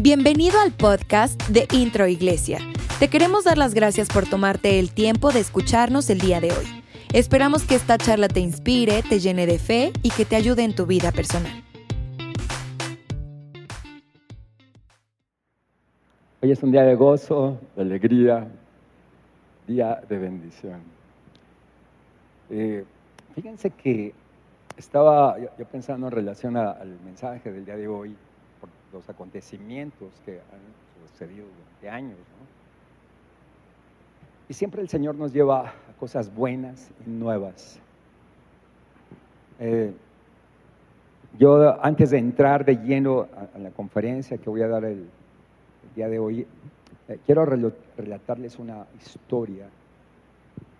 Bienvenido al podcast de Intro Iglesia. Te queremos dar las gracias por tomarte el tiempo de escucharnos el día de hoy. Esperamos que esta charla te inspire, te llene de fe y que te ayude en tu vida personal. Hoy es un día de gozo, de alegría, día de bendición. Eh, fíjense que estaba yo, pensando en relación al mensaje del día de hoy, los acontecimientos que han sucedido durante años. Y siempre el Señor nos lleva a cosas buenas y nuevas. Eh, yo antes de entrar de lleno a, la conferencia que voy a dar el, día de hoy, eh, quiero relatarles una historia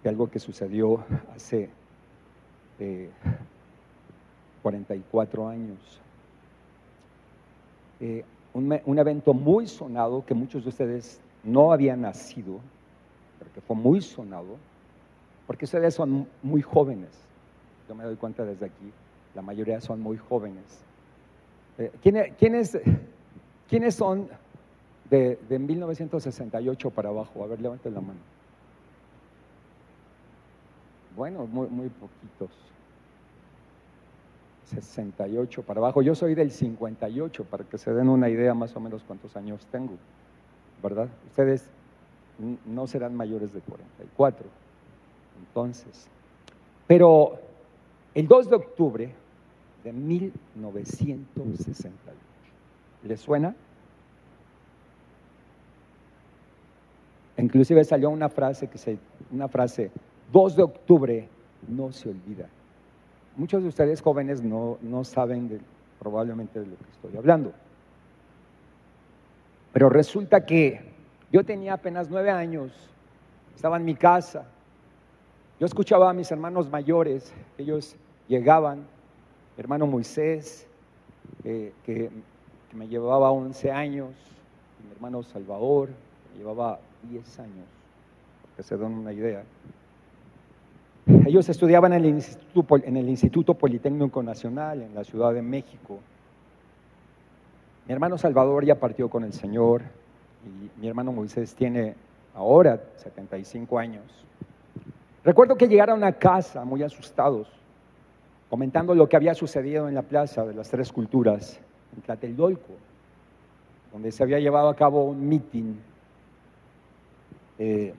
de algo que sucedió hace 44 años. Eh, un, evento muy sonado que muchos de ustedes no habían nacido, pero que fue muy sonado, porque ustedes son muy jóvenes. Yo me doy cuenta desde aquí, la mayoría son muy jóvenes. Eh, ¿quiénes, ¿quiénes, son de, de 1968 para abajo? A ver, levanten la mano. Bueno, muy, muy poquitos. 68 para abajo. Yo soy del 58, para que se den una idea más o menos cuántos años tengo, ¿verdad? Ustedes no serán mayores de 44. Entonces, pero el 2 de octubre de 1968, ¿les suena? Inclusive salió una frase que se, una frase, 2 de octubre no se olvida muchos de ustedes jóvenes no, saben probablemente de lo que estoy hablando. Pero resulta que yo tenía apenas nueve años, estaba en mi casa, yo escuchaba a mis hermanos mayores, ellos llegaban, mi hermano Moisés, que, que, me llevaba 11 años, mi hermano Salvador, que me llevaba 10 años, para que se den una idea. Ellos estudiaban en el, Instituto, en el Instituto Politécnico Nacional en la Ciudad de México. Mi hermano Salvador ya partió con el Señor y mi hermano Moisés tiene ahora 75 años. Recuerdo que llegaron a casa muy asustados, comentando lo que había sucedido en la Plaza de las Tres Culturas, en Tlatelolco, donde se había llevado a cabo un meeting eh,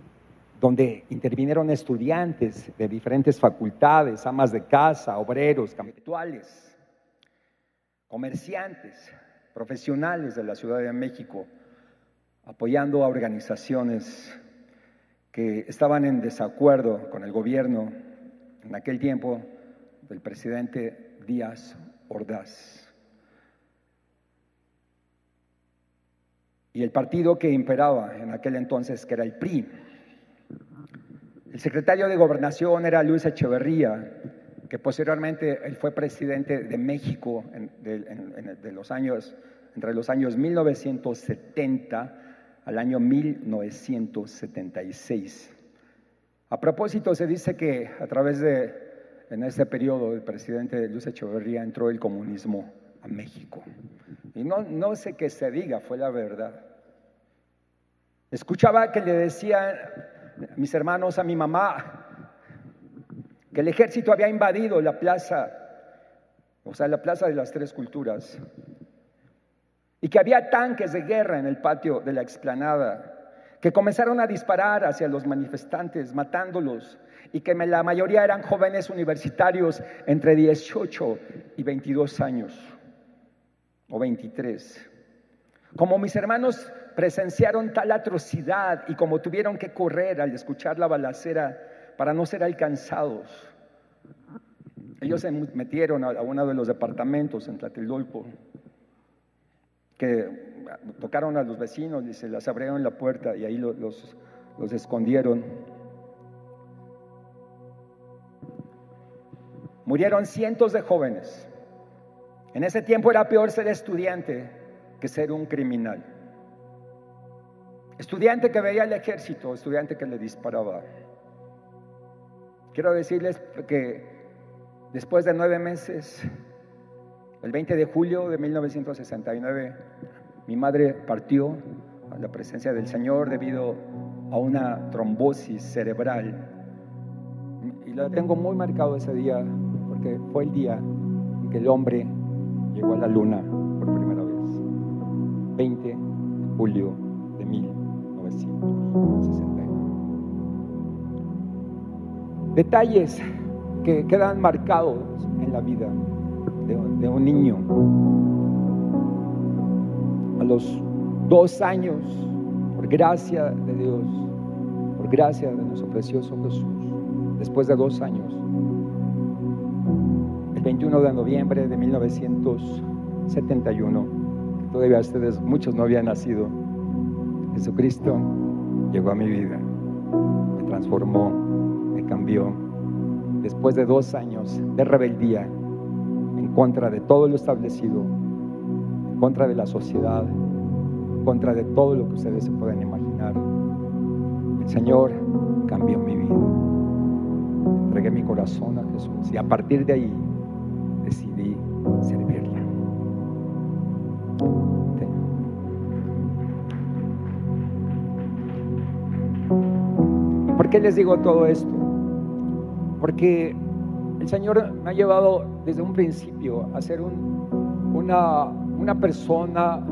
donde intervinieron estudiantes de diferentes facultades, amas de casa, obreros, camituales, comerciantes, profesionales de la Ciudad de México, apoyando a organizaciones que estaban en desacuerdo con el gobierno en aquel tiempo del presidente Díaz Ordaz. Y el partido que imperaba en aquel entonces, que era el PRI, el secretario de Gobernación era Luis Echeverría, que posteriormente él fue presidente de México de los años, entre los años 1970 al año 1976. A propósito, se dice que a través de, en ese periodo, el presidente Luis Echeverría entró el comunismo a México. Y no, no sé qué se diga, fue la verdad. Escuchaba que le decían mis hermanos, a mi mamá, que el ejército había invadido la plaza, o sea, la plaza de las tres culturas, y que había tanques de guerra en el patio de la explanada, que comenzaron a disparar hacia los manifestantes, matándolos, y que la mayoría eran jóvenes universitarios entre 18 y 22 años, o 23. Como mis hermanos presenciaron tal atrocidad y como tuvieron que correr al escuchar la balacera para no ser alcanzados, ellos se metieron a uno de los departamentos en Tlatelolco, que tocaron a los vecinos y se les abrieron la puerta y ahí los, los escondieron. Murieron cientos de jóvenes. En ese tiempo era peor ser estudiante que ser un criminal. Estudiante que veía el ejército, estudiante que le disparaba. Quiero decirles que después de nueve meses, el 20 de julio de 1969, Mi madre partió a la presencia del Señor debido a una trombosis cerebral. Y la tengo muy marcado ese día porque fue el día en que el hombre llegó a la luna por primera vez. 20 de julio de 1969. Detalles que quedan marcados en la vida de, de un niño. A los dos años, por gracia de Dios, por gracia de nuestro precioso Jesús, después de dos años, el 21 de noviembre de 1971, todavía ustedes, muchos no habían nacido, Jesucristo llegó a mi vida, me transformó, me cambió, después de dos años de rebeldía en contra de todo lo establecido, en contra de la sociedad, en contra de todo lo que ustedes se pueden imaginar. El Señor cambió mi vida. Entregué mi corazón a Jesús y a partir de ahí decidí ¿Por qué les digo todo esto? Porque el Señor me ha llevado desde un principio a ser una, una persona,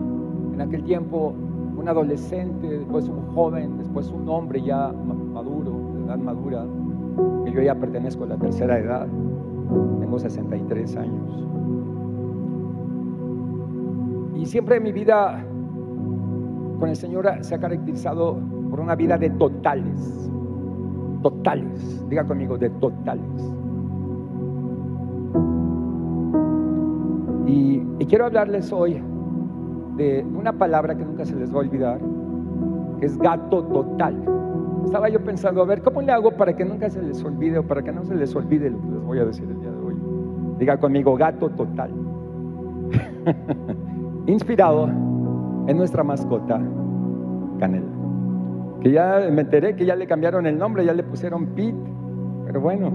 en aquel tiempo un adolescente, después un joven, después un hombre ya maduro, de edad madura, que yo ya pertenezco a la tercera edad, tengo 63 años. Y siempre mi vida con el Señor se ha caracterizado por una vida de totales, totales, diga conmigo, de totales. Y, y, quiero hablarles hoy de una palabra que nunca se les va a olvidar, que es gato total. Estaba yo pensando, a ver, ¿cómo le hago para que nunca se les olvide o para que no se les olvide lo que les voy a decir el día de hoy? Diga conmigo, gato total. Inspirado en nuestra mascota, Canela. Que ya me enteré que ya le cambiaron el nombre, ya le pusieron Pete, pero bueno.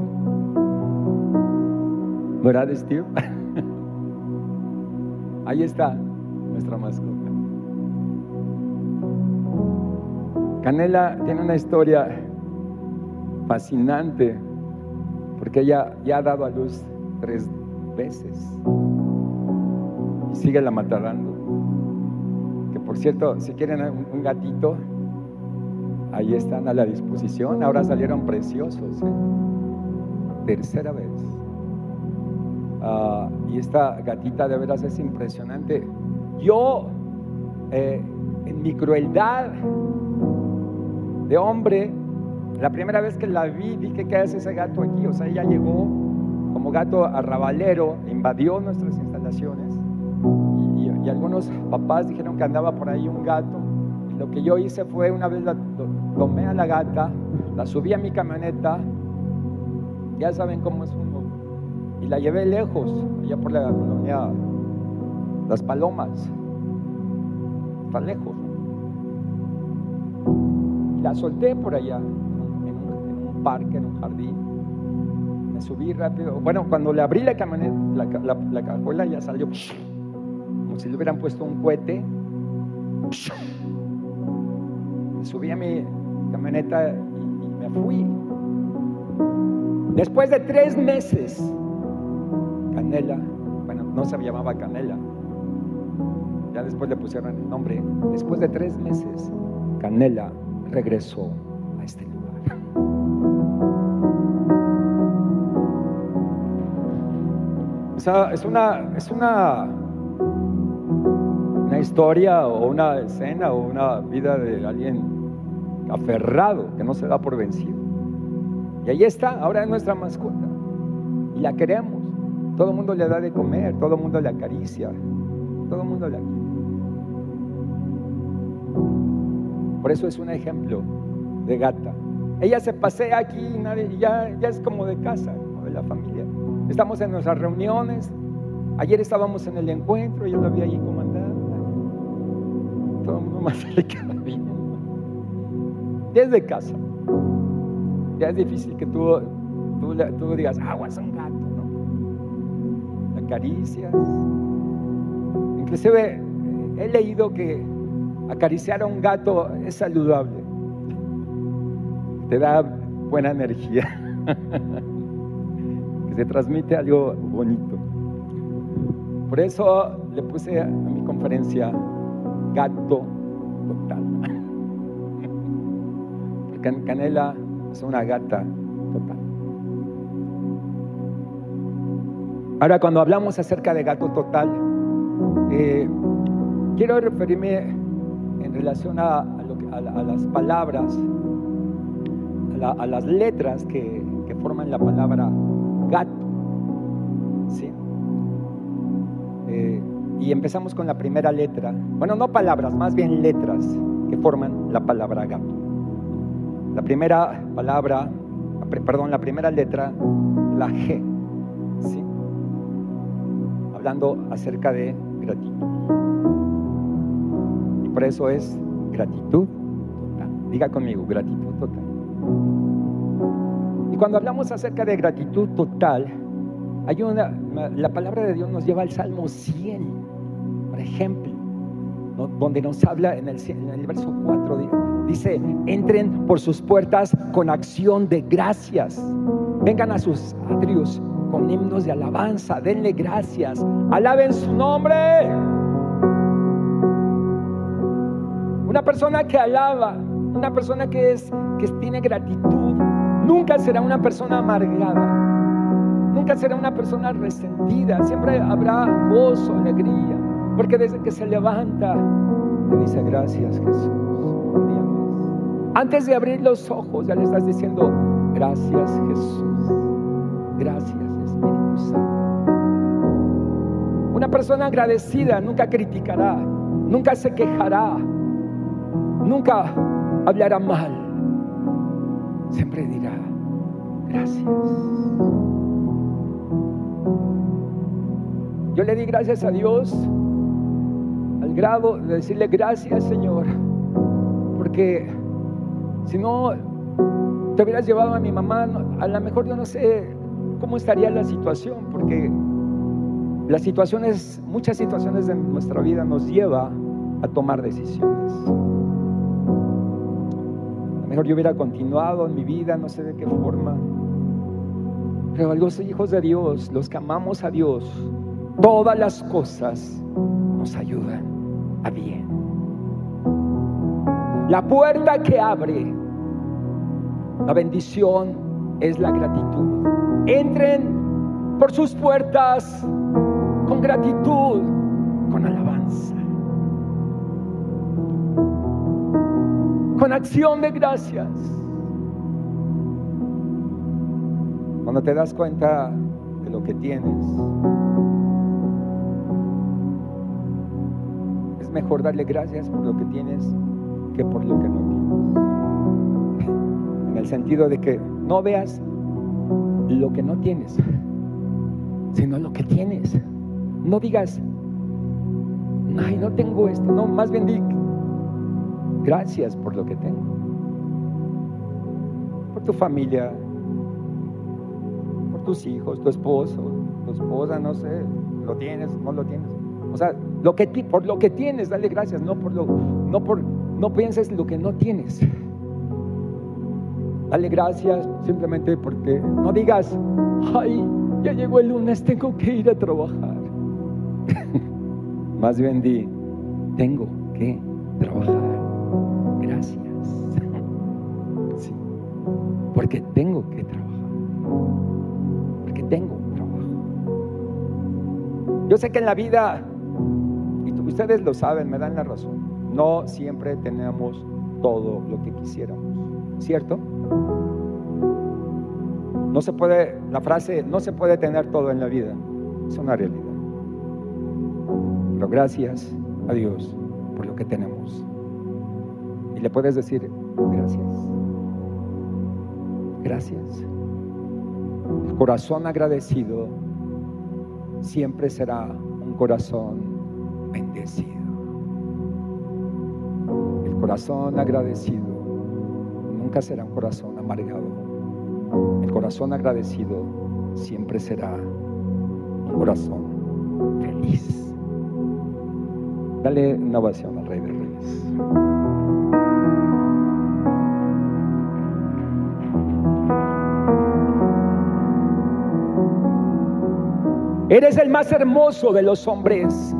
¿Verdad, Steve? Ahí está nuestra mascota. Canela tiene una historia fascinante porque ella ya ha dado a luz tres veces y sigue la matando. Que por cierto, si quieren un, gatito, ahí están a la disposición. Ahora salieron preciosos. ¿eh? Tercera vez. Uh, y esta gatita de veras es impresionante. Yo, eh, en mi crueldad de hombre, la primera vez que la vi, dije, ¿qué hace ese gato aquí? O sea, ella llegó como gato arrabalero, invadió nuestras instalaciones y algunos papás dijeron que andaba por ahí un gato. Y lo que yo hice fue, una vez la, tomé a la gata, la subí a mi camioneta, ya saben cómo es uno, y la llevé lejos, allá por la colonia Las Palomas, está lejos. La solté por allá, en un, parque, en un jardín. Me subí rápido. Bueno, cuando le abrí la camioneta, la, la cajuela ya salió como si le hubieran puesto un cohete. Me subí a mi camioneta y, y me fui. Después de tres meses, Canela, bueno, no se llamaba Canela, ya después le pusieron el nombre. Después de tres meses, Canela regresó a este lugar. O sea, es una, es una, una historia o una escena o una vida de alguien aferrado que no se da por vencido. Y ahí está, ahora es nuestra mascota. Y la queremos. Todo el mundo le da de comer, todo el mundo le acaricia, todo el mundo quiere. Por eso es un ejemplo de gata. Ella se pasea aquí y nadie, ya, ya es como de casa, como de la familia. Estamos en nuestras reuniones. Ayer estábamos en el encuentro, yo la vi allí comandando. Todo el mundo más se le queda bien. Ya es de casa. Ya es difícil que tú, tú, tú digas, agua es un gato, ¿no? Acaricias. Inclusive he leído que acariciar a un gato es saludable. Te da buena energía. que se transmite algo bonito. Por eso le puse a mi conferencia gato total. Canela es una gata total. Ahora, cuando hablamos acerca de gato total, eh, quiero referirme en relación a, las palabras, a, las letras que, forman la palabra gato. Eh, y empezamos con la primera letra. Bueno, no palabras, más bien letras que forman la palabra gato. La primera palabra, perdón, la primera letra, la G. ¿sí? Hablando acerca de gratitud. Y por eso es gratitud total. Diga conmigo, gratitud total. Y cuando hablamos acerca de gratitud total, hay una, la palabra de Dios nos lleva al Salmo 100, por ejemplo, donde nos habla en el, verso 4, dice, entren por sus puertas con acción de gracias, vengan a sus atrios con himnos de alabanza, denle gracias, alaben su nombre. Una persona que alaba, una persona que, es, que tiene gratitud, nunca será una persona amargada Nunca será una persona resentida, siempre habrá gozo, alegría, porque desde que se levanta, le dice gracias Jesús. Antes de abrir los ojos, ya le estás diciendo gracias Jesús. Gracias Espíritu Santo. Una persona agradecida nunca criticará, nunca se quejará, nunca hablará mal. Siempre dirá gracias. Yo le di gracias a Dios grado de decirle gracias Señor, porque si no te hubieras llevado a mi mamá, a lo mejor yo no sé cómo estaría la situación, porque las situaciones, muchas situaciones de nuestra vida nos lleva a tomar decisiones. A lo mejor yo hubiera continuado en mi vida, no sé de qué forma. Pero los hijos de Dios, los que amamos a Dios, todas las cosas nos ayudan a bien. La puerta que abre la bendición es la gratitud. Entren por sus puertas con gratitud, con alabanza, con acción de gracias. Cuando te das cuenta de lo que tienes, mejor darle gracias por lo que tienes que por lo que no tienes. En el sentido de que no veas lo que no tienes, sino lo que tienes. No digas, ay, no tengo esto. No, más bien gracias por lo que tengo. Por tu familia, por tus hijos, tu esposo, tu esposa, no sé, lo tienes, no lo tienes. O sea, por lo que tienes, dale gracias, no por lo, no por, no pienses lo que no tienes. Dale gracias simplemente porque no digas, ay, ya llegó el lunes, tengo que ir a trabajar. Más bien di, tengo que trabajar. Gracias. porque tengo que trabajar. Porque tengo trabajo. Yo sé que en la vida Ustedes lo saben, me dan la razón. No siempre tenemos todo lo que quisiéramos, ¿cierto? No se puede, la frase, no se puede tener todo en la vida, es una realidad. Pero gracias a Dios por lo que tenemos. Y le puedes decir, gracias. Gracias. El corazón agradecido siempre será un corazón bendecido. El corazón agradecido nunca será un corazón amargado. El corazón agradecido siempre será un corazón feliz. Dale una ovación al Rey de Reyes. Eres el más hermoso de los hombres.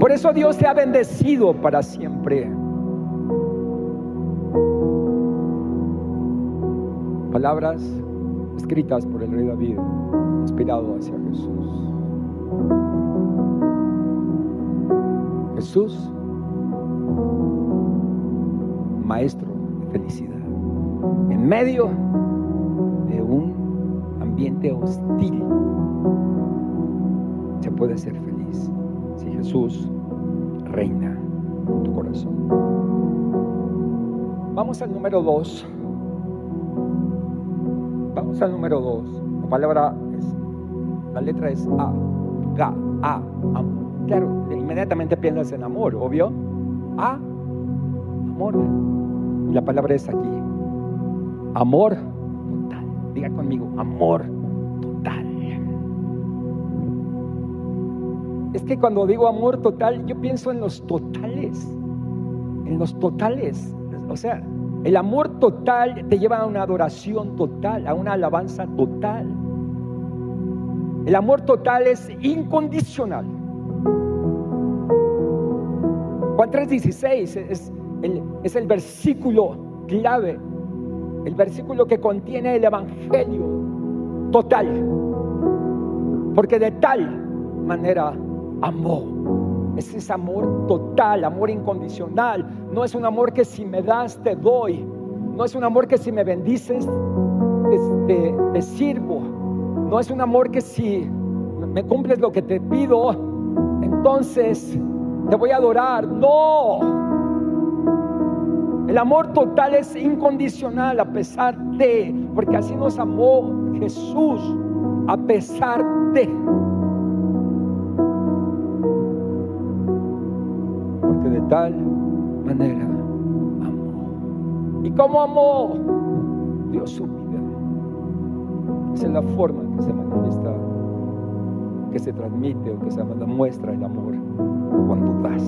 Por eso Dios te ha bendecido para siempre. Palabras escritas por el rey David, inspirado hacia Jesús. Jesús, maestro de felicidad, en medio de un ambiente hostil, se puede ser feliz Jesús reina tu corazón. Vamos al número dos. Vamos al número dos. La palabra es, la letra es A, Ga, A, amor. Claro, inmediatamente piensas en amor, obvio. A, amor. Y la palabra es aquí. Amor total. Diga conmigo, amor Es que cuando digo amor total, yo pienso en los totales. En los totales. O sea, el amor total te lleva a una adoración total, a una alabanza total. El amor total es incondicional. Juan 3:16 es el, es el versículo clave, el versículo que contiene el Evangelio total. Porque de tal manera amó. Ese es amor total, amor incondicional. No es un amor que si me das te doy. No es un amor que si me bendices te sirvo. No es un amor que si me cumples lo que te pido, entonces te voy a adorar. No. El amor total es incondicional a pesar de, porque así nos amó Jesús, a pesar de. Tal manera amó. ¿Y cómo amó? Dios su vida. Esa es la forma en que se manifiesta, que se transmite o que se muestra el amor cuando das.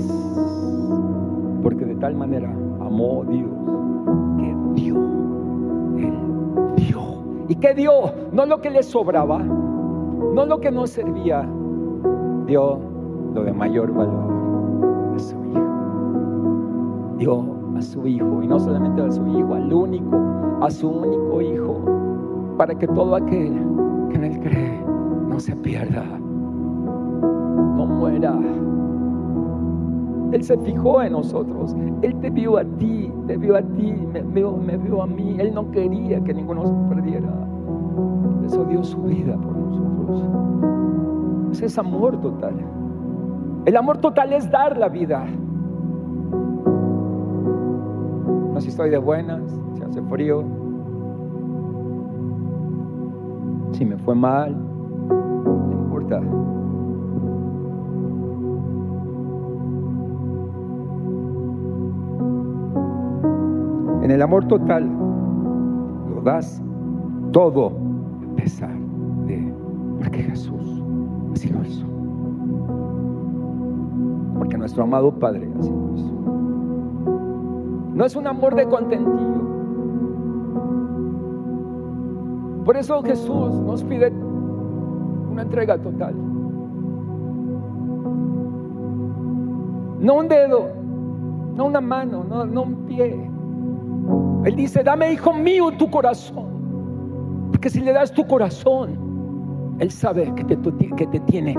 Porque de tal manera amó Dios que dio. Él dio. ¿Y qué dio? No lo que le sobraba, no lo que no servía, dio lo de mayor valor. A su hijo, y no solamente a su hijo, al único, a su único hijo, para que todo aquel que en él cree no se pierda, no muera él se fijó en nosotros. Él te vio a ti, te vio a ti, me vio, me vio a mí. Él no quería que ninguno se perdiera. eso dio su vida por nosotros. Ese es amor total. El amor total es dar la vida. Si estoy de buenas, si hace frío, si me fue mal, no importa. En el amor total lo das todo a pesar de, porque Jesús así lo hizo. Porque nuestro amado Padre así. No es un amor de contentillo. Por eso Jesús nos pide una entrega total. No un dedo, no una mano, no, un pie, él dice, dame, hijo mío, tu corazón. Porque si le das tu corazón, Él sabe que te, que te tiene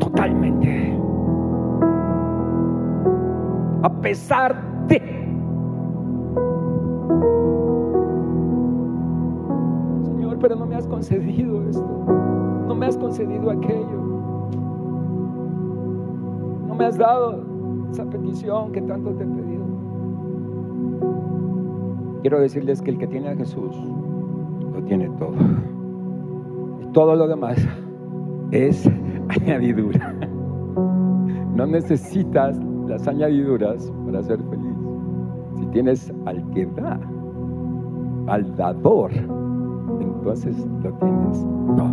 totalmente. A pesar de... Pero no me has concedido esto. No me has concedido aquello. No me has dado esa petición que tanto te he pedido. Quiero decirles que el que tiene a Jesús lo tiene todo. Y todo lo demás es añadidura. No necesitas las añadiduras para ser feliz. Si tienes al que da, al dador, entonces lo tienes todo.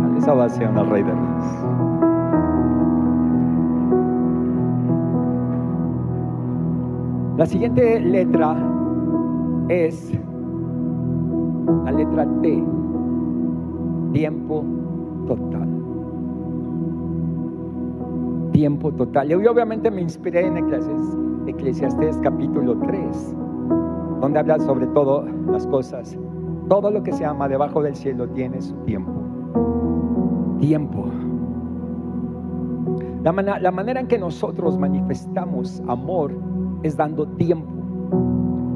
Dale esa ovación al Rey de Reyes. La siguiente letra es la letra T, tiempo total. Tiempo total. Y obviamente me inspiré en Eclesiastés capítulo 3, donde habla sobre todo las cosas. Todo lo que se ama debajo del cielo tiene su tiempo. Tiempo. La, manera en que nosotros manifestamos amor es dando tiempo.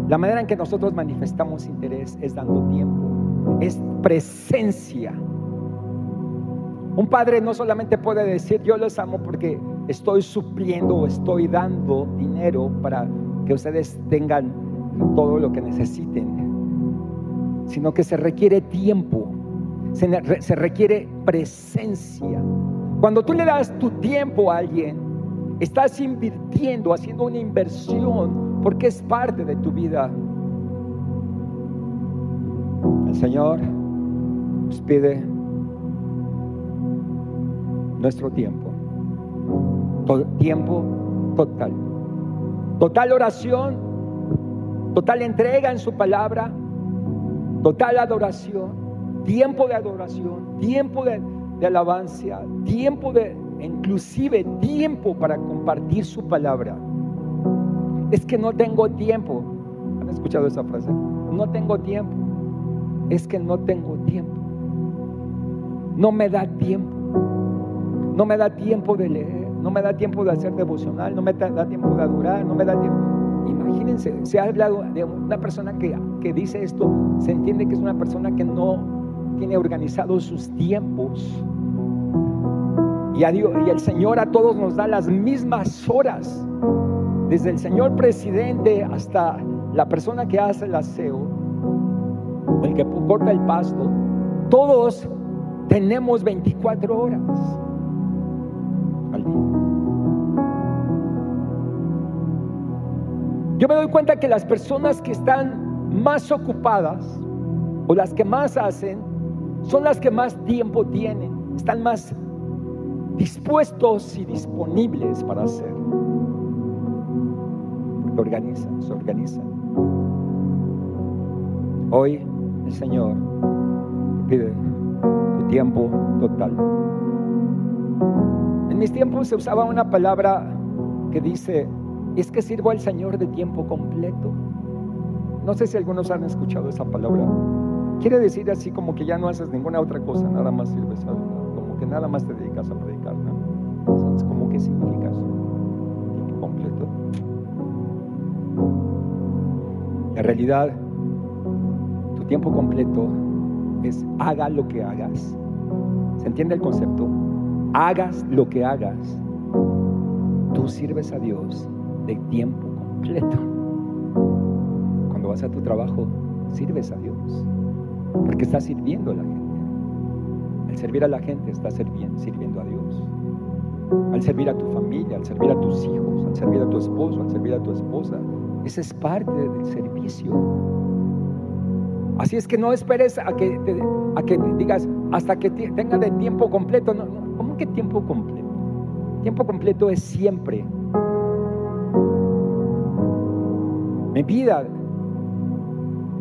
La manera en que nosotros manifestamos interés es dando tiempo, es presencia. Un padre no solamente puede decir yo los amo porque estoy supliendo o estoy dando dinero para que ustedes tengan todo lo que necesiten, sino que se requiere tiempo, se, se requiere presencia. Cuando tú le das tu tiempo a alguien, estás invirtiendo, haciendo una inversión, porque es parte de tu vida. El Señor nos pide nuestro tiempo, tiempo total, total oración, total entrega en su palabra, total adoración, tiempo de adoración, tiempo de alabanza, tiempo de, inclusive tiempo para compartir su palabra. Es que no tengo tiempo. ¿Han escuchado esa frase? No tengo tiempo. Es que no tengo tiempo. No me da tiempo. No me da tiempo de leer. No me da tiempo de hacer devocional. No me da tiempo de adorar. No me da tiempo. Imagínense, se ha hablado de una persona que, que dice esto. Se entiende que es una persona que no tiene organizados sus tiempos. Y, a Dios, y el Señor a todos nos da las mismas horas, desde el señor presidente hasta la persona que hace el aseo, el que corta el pasto, todos tenemos 24 horas al día. Yo me doy cuenta que las personas que están más ocupadas o las que más hacen son las que más tiempo tienen, están más dispuestos y disponibles para hacer. Porque organizan, se organizan. Hoy el Señor pide tu tiempo total. En mis tiempos se usaba una palabra que dice, es que sirvo al Señor de tiempo completo. No sé si algunos han escuchado esa palabra. Quiere decir así como que ya no haces ninguna otra cosa, nada más sirves a Dios que nada más te dedicas a predicar, ¿no? ¿Sabes cómo qué significa eso? Tiempo completo. En realidad, tu tiempo completo es haga lo que hagas. ¿Se entiende el concepto? Hagas lo que hagas. Tú sirves a Dios de tiempo completo. Cuando vas a tu trabajo, sirves a Dios. Porque estás sirviendo a la gente. Al servir a la gente estás sirviendo a Dios. Al servir a tu familia, al servir a tus hijos, al servir a tu esposo, al servir a tu esposa. Esa es parte del servicio. Así es que no esperes a que, a que digas hasta que tenga de tiempo completo. No, no, ¿Cómo que tiempo completo? Tiempo completo es siempre. Mi vida,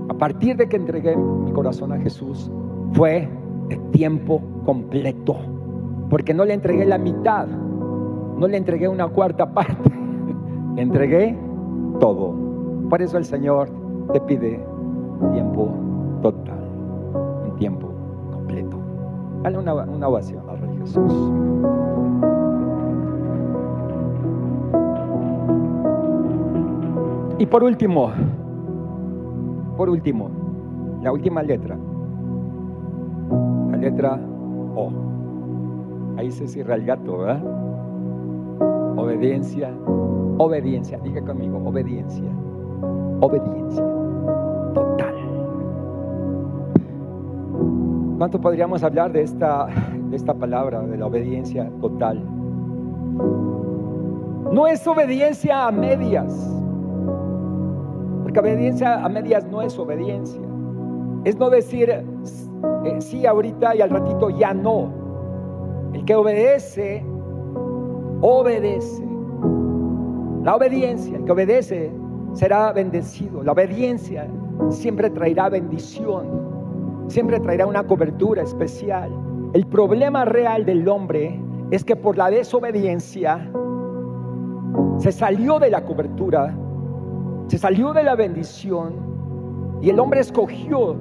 a partir de que entregué mi corazón a Jesús, fue tiempo completo. Porque no le entregué la mitad, no le entregué una cuarta parte, le entregué todo. Por eso el Señor te pide tiempo total, un tiempo completo. Dale una, una ovación al Rey Jesús. Y por último, por último, la última letra letra O. Ahí se cierra el gato, ¿verdad? Obediencia, obediencia, diga conmigo, obediencia, obediencia total. ¿Cuánto podríamos hablar de esta, de esta palabra, de la obediencia total? No es obediencia a medias, porque obediencia a medias no es obediencia. Es no decir eh, sí ahorita y al ratito ya no. El que obedece, obedece. La obediencia, el que obedece, será bendecido. La obediencia siempre traerá bendición, siempre traerá una cobertura especial. El problema real del hombre es que por la desobediencia se salió de la cobertura, se salió de la bendición y el hombre escogió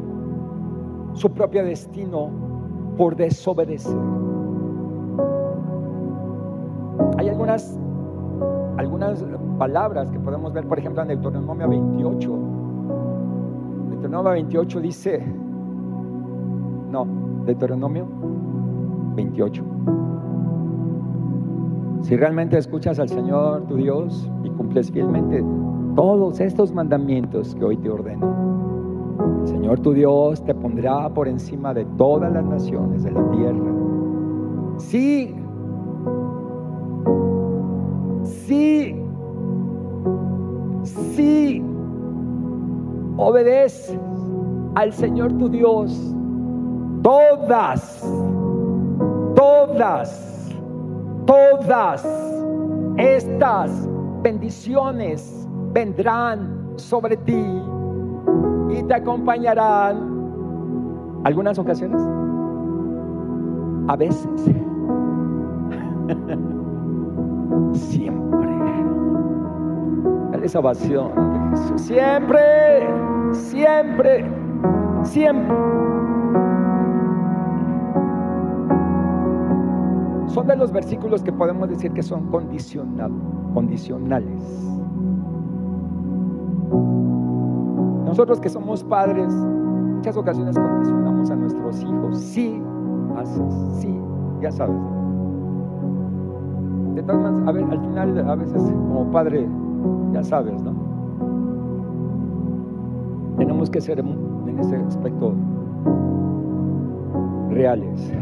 su propio destino por desobedecer. Hay algunas, algunas palabras que podemos ver, por ejemplo, en Deuteronomio 28. Deuteronomio 28 dice, no, Deuteronomio 28. Si realmente escuchas al Señor tu Dios y cumples fielmente todos estos mandamientos que hoy te ordeno, el Señor tu Dios te pondrá por encima de todas las naciones de la tierra. Sí, sí, sí, obedeces al Señor tu Dios, todas, todas, todas estas bendiciones vendrán sobre ti y te acompañarán. Algunas ocasiones, a veces, siempre. Dale esa ovación. Siempre, siempre, siempre. Son de los versículos que podemos decir que son condicional, condicionales. Nosotros que somos padres, muchas ocasiones condicionamos a nuestros hijos. Sí, haces, sí, ya sabes. De todas maneras, a ver, al final, a veces como padre, ya sabes, ¿no? Tenemos que ser en ese aspecto reales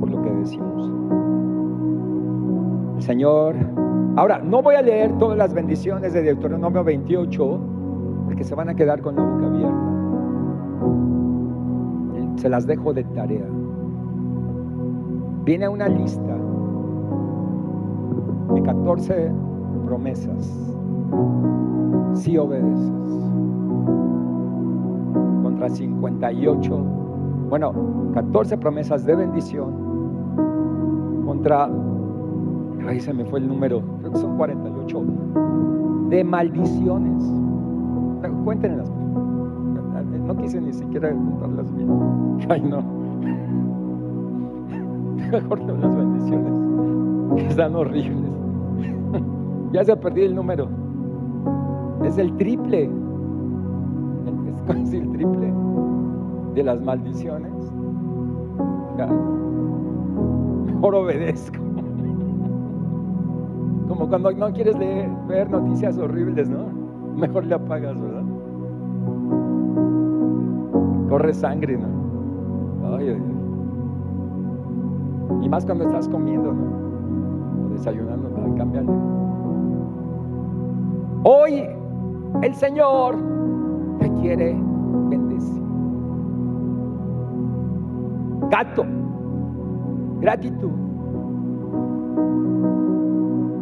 por lo que decimos. El Señor. Ahora, no voy a leer todas las bendiciones de Deuteronomio 28 que se van a quedar con la boca abierta. Se las dejo de tarea. Viene una lista de 14 promesas. Si obedeces. Contra 58, bueno, 14 promesas de bendición. Contra, ahí se me fue el número, creo que son 48, de maldiciones. Cuéntenlas. No quise ni siquiera contarlas bien. Ay, no. Mejor las bendiciones, están horribles. ya se ha perdido el número. Es el triple. Es el triple de las maldiciones. Mejor obedezco. Como cuando no quieres leer, ver noticias horribles, ¿no? Mejor le apagas, ¿verdad? Corre sangre, ¿no? Y más cuando estás comiendo, ¿no? O desayunando, ¿no? cámbiale. Hoy el Señor te quiere bendecir. Gato, gratitud,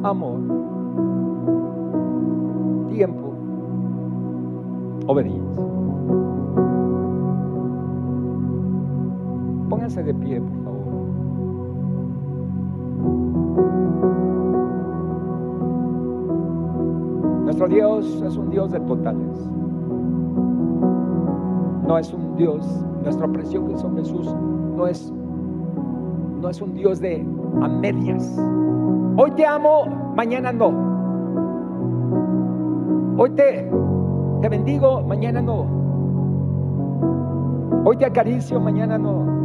amor, tiempo, obediencia. Pónganse de pie, por favor. Nuestro Dios es un Dios de totales. No es un Dios, nuestro precioso Jesús no es, no es un Dios de a medias. Hoy te amo, mañana no. Hoy te, te bendigo, mañana no. Hoy te acaricio, mañana no.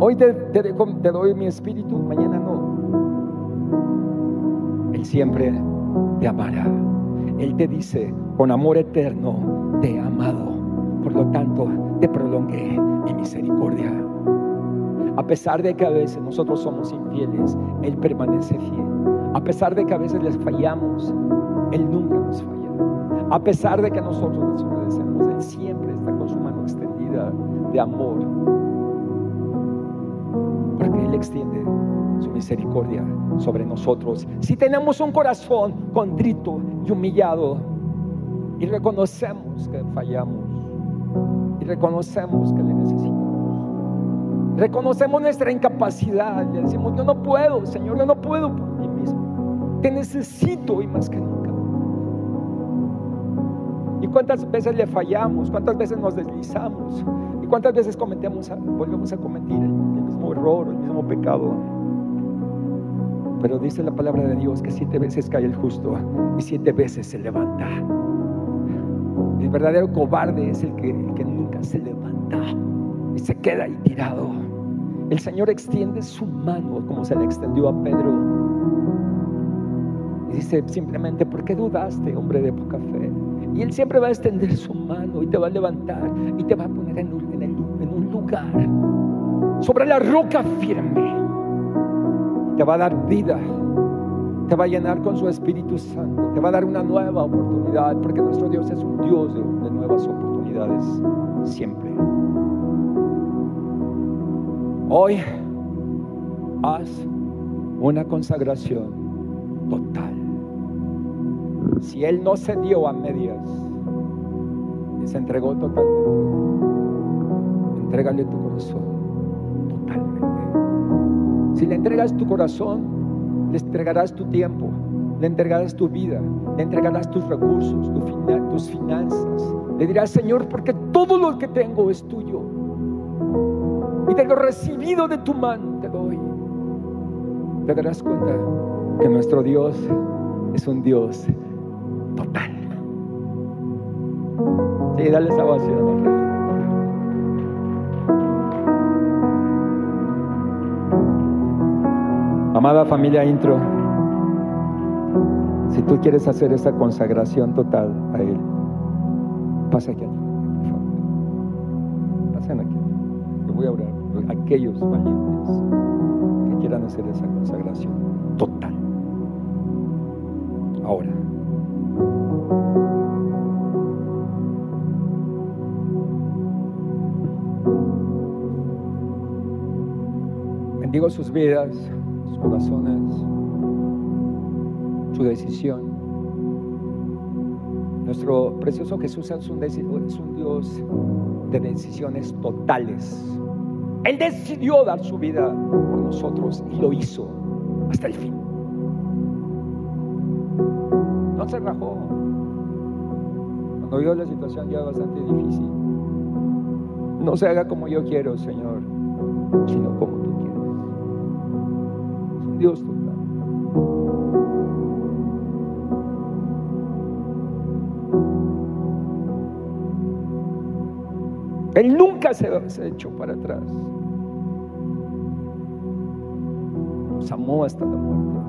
Hoy te, te, te doy mi espíritu, mañana no. Él siempre te amará. Él te dice, con amor eterno te he amado. Por lo tanto, te prolongué mi misericordia. A pesar de que a veces nosotros somos infieles, Él permanece fiel. A pesar de que a veces les fallamos, Él nunca nos falla. A pesar de que nosotros desobedecemos, Él siempre está con su mano extendida de amor. Porque Él extiende su misericordia sobre nosotros. Si tenemos un corazón contrito y humillado, Y reconocemos que fallamos. Y reconocemos que le necesitamos. Reconocemos nuestra incapacidad. Le decimos, yo no puedo, Señor, yo no puedo por mí mismo. Te necesito y más que nunca. ¿Y cuántas veces le fallamos? ¿Cuántas veces nos deslizamos? ¿Y cuántas veces cometemos, volvemos a cometer el mismo error, el mismo pecado? Pero dice la palabra de Dios que siete veces cae el justo y siete veces se levanta. El verdadero cobarde es el que, nunca se levanta y se queda ahí tirado. El Señor extiende su mano como se le extendió a Pedro. Y dice simplemente, ¿por qué dudaste, hombre de poca fe? Y Él siempre va a extender su mano y te va a levantar y te va a poner en un, un lugar sobre la roca firme te va a dar vida, te va a llenar con su Espíritu Santo, te va a dar una nueva oportunidad, porque nuestro Dios es un Dios de, nuevas oportunidades siempre. Hoy haz una consagración total. Si Él no se dio a medias y se entregó totalmente, entrégale tu corazón. Si le entregas tu corazón, le entregarás tu tiempo, le entregarás tu vida, le entregarás tus recursos, tus finanzas. Le dirás, Señor, porque todo lo que tengo es tuyo. Y de lo recibido de tu mano te doy. Te darás cuenta que nuestro Dios es un Dios total. Sí, dale esa Rey. Amada familia intro, si tú quieres hacer esa consagración total a Él, pasa aquí, por favor. Pasen aquí. Yo voy a orar por aquellos valientes que quieran hacer esa consagración total. Ahora. Sus vidas corazones, su decisión. Nuestro precioso Jesús es un, es un Dios de decisiones totales. Él decidió dar su vida por nosotros y lo hizo hasta el fin. No se rajó. Cuando vio la situación ya bastante difícil. No se haga como yo quiero, Señor, sino como tú quieres. Dios total. Él nunca se, se echó para atrás. Nos amó hasta la muerte.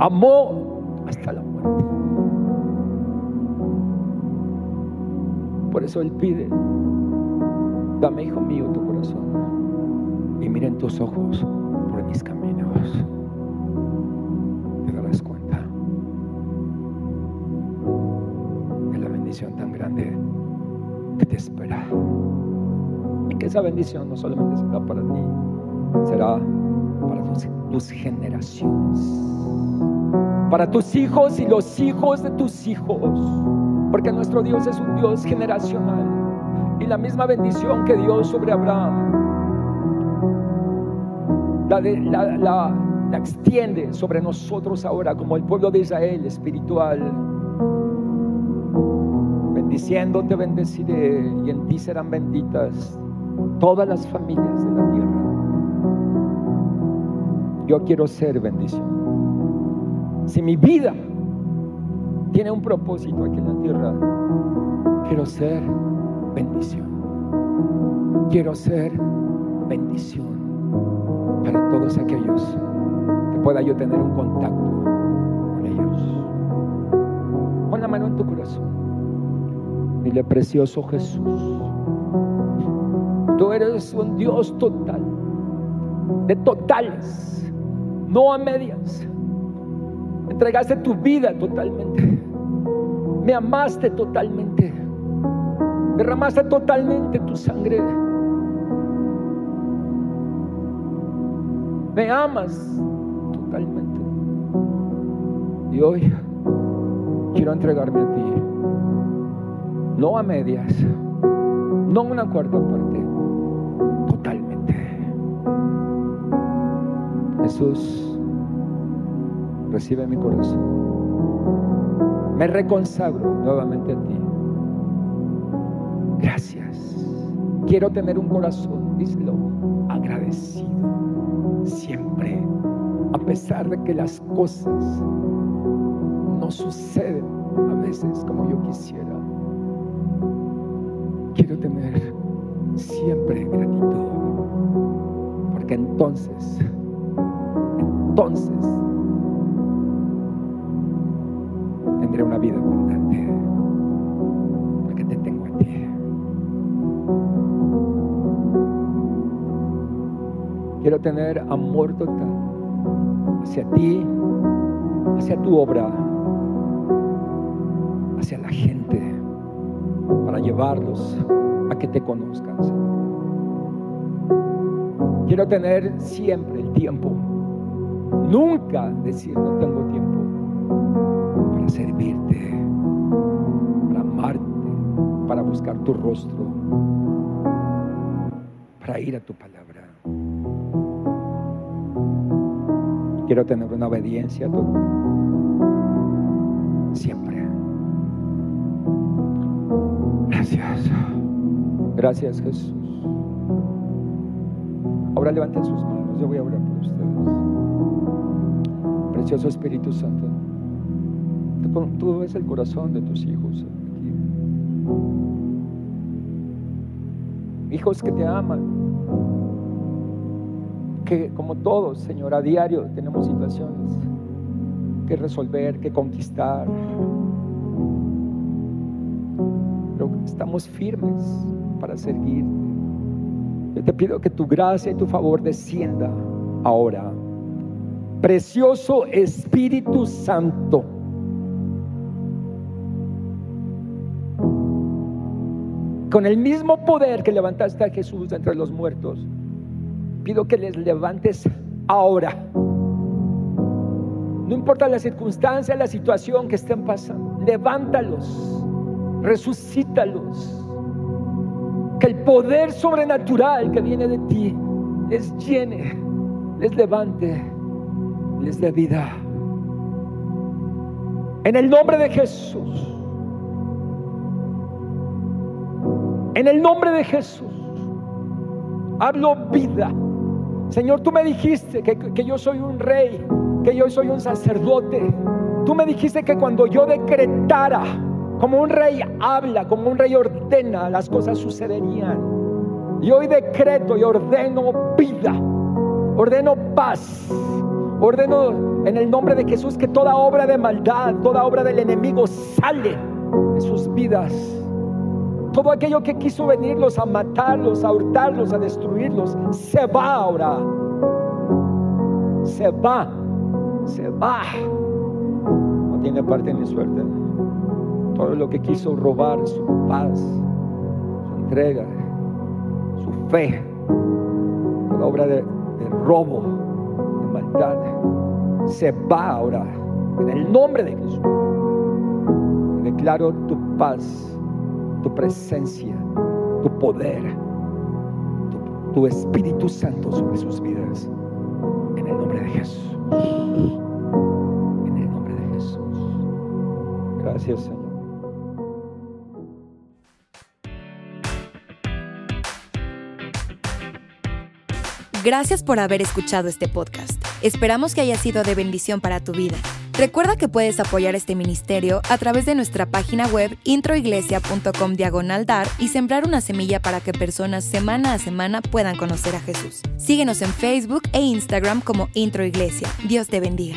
Amó hasta la muerte. Por eso Él pide, dame, hijo mío, tu corazón miren tus ojos por mis caminos. Te darás cuenta de la bendición tan grande que te espera. Y que esa bendición no solamente será para ti, será para tus, tus generaciones, para tus hijos y los hijos de tus hijos, porque nuestro Dios es un Dios generacional. Y la misma bendición que dio sobre Abraham la, extiende sobre nosotros ahora como el pueblo de Israel espiritual. Bendiciéndote bendeciré y en ti serán benditas todas las familias de la tierra. Yo quiero ser bendición. Si mi vida tiene un propósito aquí en la tierra, quiero ser bendición. Quiero ser bendición para todos aquellos que pueda yo tener un contacto con ellos. Pon la mano en tu corazón. Dile, precioso Jesús, tú eres un Dios total, de totales, no a medias. Entregaste tu vida totalmente. Me amaste totalmente. Derramaste totalmente tu sangre me amas totalmente. Y hoy quiero entregarme a ti. No a medias, no una cuarta parte, totalmente. Jesús, recibe mi corazón. Me reconsagro nuevamente a ti. Gracias. Quiero tener un corazón, díselo, agradecido siempre, a pesar de que las cosas no suceden a veces como yo quisiera. Quiero tener siempre gratitud, porque entonces, entonces, tendré una vida abundante, Quiero tener amor total hacia ti, hacia tu obra, hacia la gente, para llevarlos a que te conozcan. Quiero tener siempre el tiempo, nunca decir no tengo tiempo para servirte, para amarte, para buscar tu rostro, para ir a tu palabra. Quiero tener una obediencia total. Siempre. Gracias. Gracias Jesús. Ahora levanten sus manos. Yo voy a orar por ustedes. Precioso Espíritu Santo. Tú ves el corazón de tus hijos aquí. Hijos que te aman que como todos, Señor, a diario tenemos situaciones que resolver, que conquistar. Pero estamos firmes para seguir. Yo te pido que tu gracia y tu favor descienda ahora. Precioso Espíritu Santo. Con el mismo poder que levantaste a Jesús entre los muertos, pido que les levantes ahora. No importa la circunstancia, la situación que estén pasando, levántalos, resucítalos. Que el poder sobrenatural que viene de ti les llene, les levante, les dé vida. En el nombre de Jesús. En el nombre de Jesús. Hablo vida. Señor, tú me dijiste que, yo soy un rey, que yo soy un sacerdote. Tú me dijiste que cuando yo decretara, como un rey habla, como un rey ordena, las cosas sucederían. Y hoy decreto y ordeno vida, ordeno paz, ordeno en el nombre de Jesús que toda obra de maldad, toda obra del enemigo sale de sus vidas todo aquello que quiso venirlos a matarlos, a hurtarlos, a destruirlos, se va ahora. Se va. Se va. No tiene parte ni suerte. Todo lo que quiso robar, su paz, su entrega, su fe, toda obra de, de robo, de maldad, se va ahora. En el nombre de Jesús. Declaro tu paz tu presencia, tu poder, tu, Espíritu Santo sobre sus vidas. En el nombre de Jesús. En el nombre de Jesús. Gracias, Señor. Gracias por haber escuchado este podcast. Esperamos que haya sido de bendición para tu vida. Recuerda que puedes apoyar este ministerio a través de nuestra página web introiglesia.com diagonal dar y sembrar una semilla para que personas semana a semana puedan conocer a Jesús. Síguenos en Facebook e Instagram como Introiglesia. Dios te bendiga.